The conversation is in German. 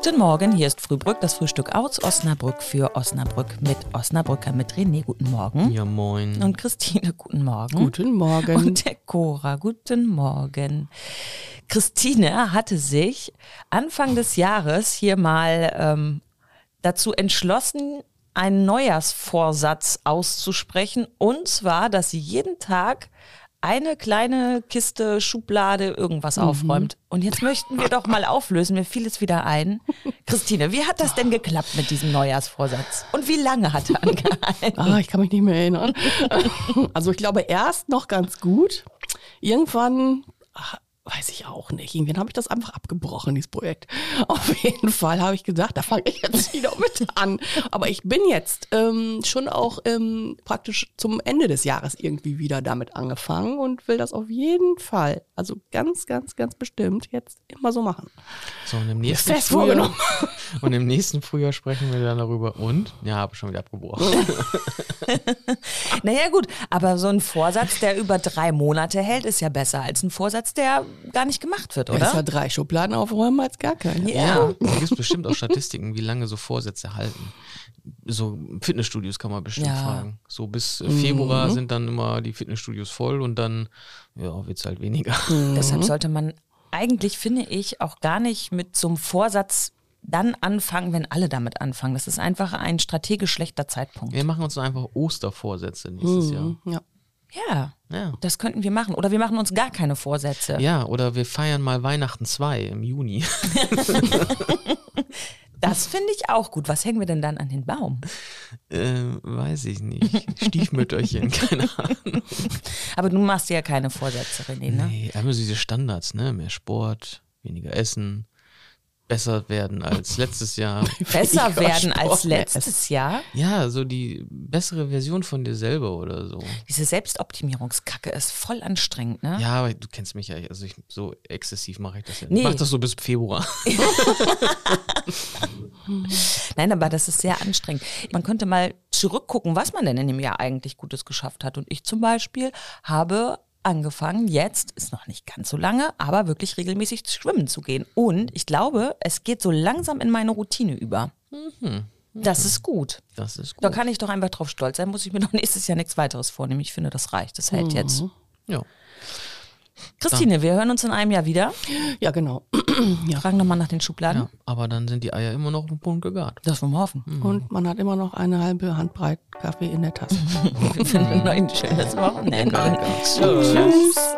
Guten Morgen, hier ist Frühbrück, das Frühstück aus Osnabrück für Osnabrück mit Osnabrücker mit René. Guten Morgen. Ja, moin. Und Christine, guten Morgen. Guten Morgen. Und der Cora, guten Morgen. Christine hatte sich Anfang des Jahres hier mal ähm, dazu entschlossen, einen Neujahrsvorsatz auszusprechen. Und zwar, dass sie jeden Tag eine kleine Kiste, Schublade, irgendwas Mhm. aufräumt. Und jetzt möchten wir doch mal auflösen. Mir fiel es wieder ein. Christine, wie hat das denn geklappt mit diesem Neujahrsvorsatz? Und wie lange hat er angehalten? Ah, ich kann mich nicht mehr erinnern. Also ich glaube erst noch ganz gut. Irgendwann, weiß ich auch nicht. Irgendwann habe ich das einfach abgebrochen, dieses Projekt. Auf jeden Fall habe ich gesagt, da fange ich jetzt wieder mit an. Aber ich bin jetzt ähm, schon auch ähm, praktisch zum Ende des Jahres irgendwie wieder damit angefangen und will das auf jeden Fall, also ganz, ganz, ganz bestimmt jetzt immer so machen. So, und im nächsten Fest Frühjahr, vorgenommen. und im nächsten Frühjahr sprechen wir dann darüber. Und? Ja, habe schon wieder abgebrochen. Naja gut, aber so ein Vorsatz, der über drei Monate hält, ist ja besser als ein Vorsatz, der gar nicht gemacht wird, oder? Besser drei Schubladen aufräumen als gar keine. Ja, da gibt es bestimmt auch Statistiken, wie lange so Vorsätze halten. So Fitnessstudios kann man bestimmt Ja. fragen. So bis äh, Februar sind dann immer die Fitnessstudios voll und dann ja, wird es halt weniger. Deshalb sollte man eigentlich, finde ich, auch gar nicht mit so einem Vorsatz dann anfangen, wenn alle damit anfangen. Das ist einfach ein strategisch schlechter Zeitpunkt. Wir machen uns einfach Ostervorsätze nächstes Jahr. Ja. Ja, Ja. das könnten wir machen. Oder wir machen uns gar keine Vorsätze. Ja, oder wir feiern mal Weihnachten 2 im Juni. Das finde ich auch gut. Was hängen wir denn dann an den Baum? äh, weiß ich nicht. Stiefmütterchen, keine Ahnung. Aber du machst dir ja keine Vorsätze, René, ne? Nee, einfach so diese Standards, ne? Mehr Sport, weniger Essen, besser werden als letztes Jahr. Besser werden als letztes Jahr. Ja, so die bessere Version von dir selber oder so. Diese Selbstoptimierungskacke ist voll anstrengend, ne? Ja, aber du kennst mich ja, also ich, so exzessiv mache ich das ja nicht. Nee. Ich mach das so bis Februar. Nein, aber das ist sehr anstrengend. Man könnte mal zurückgucken, was man denn in dem Jahr eigentlich Gutes geschafft hat. Und ich zum Beispiel habe angefangen, jetzt, ist noch nicht ganz so lange, aber wirklich regelmäßig schwimmen zu gehen. Und ich glaube, es geht so langsam in meine Routine über. Das ist gut. Das ist Da gut. kann ich doch einfach drauf stolz sein, muss ich mir doch nächstes Jahr nichts weiteres vornehmen. Ich finde, das reicht. Das hält jetzt. Ja. Christine, wir hören uns in einem Jahr wieder. Ja, genau. Wir fragen nochmal nach den Schubladen. ja. Aber dann sind die Eier immer noch dem Punkt gegart. Das wollen wir hoffen. Und man hat immer noch eine halbe Handbreit Kaffee in der Tasse. Wir finden ein schönes Wochenende. Tschüss. Tschüss.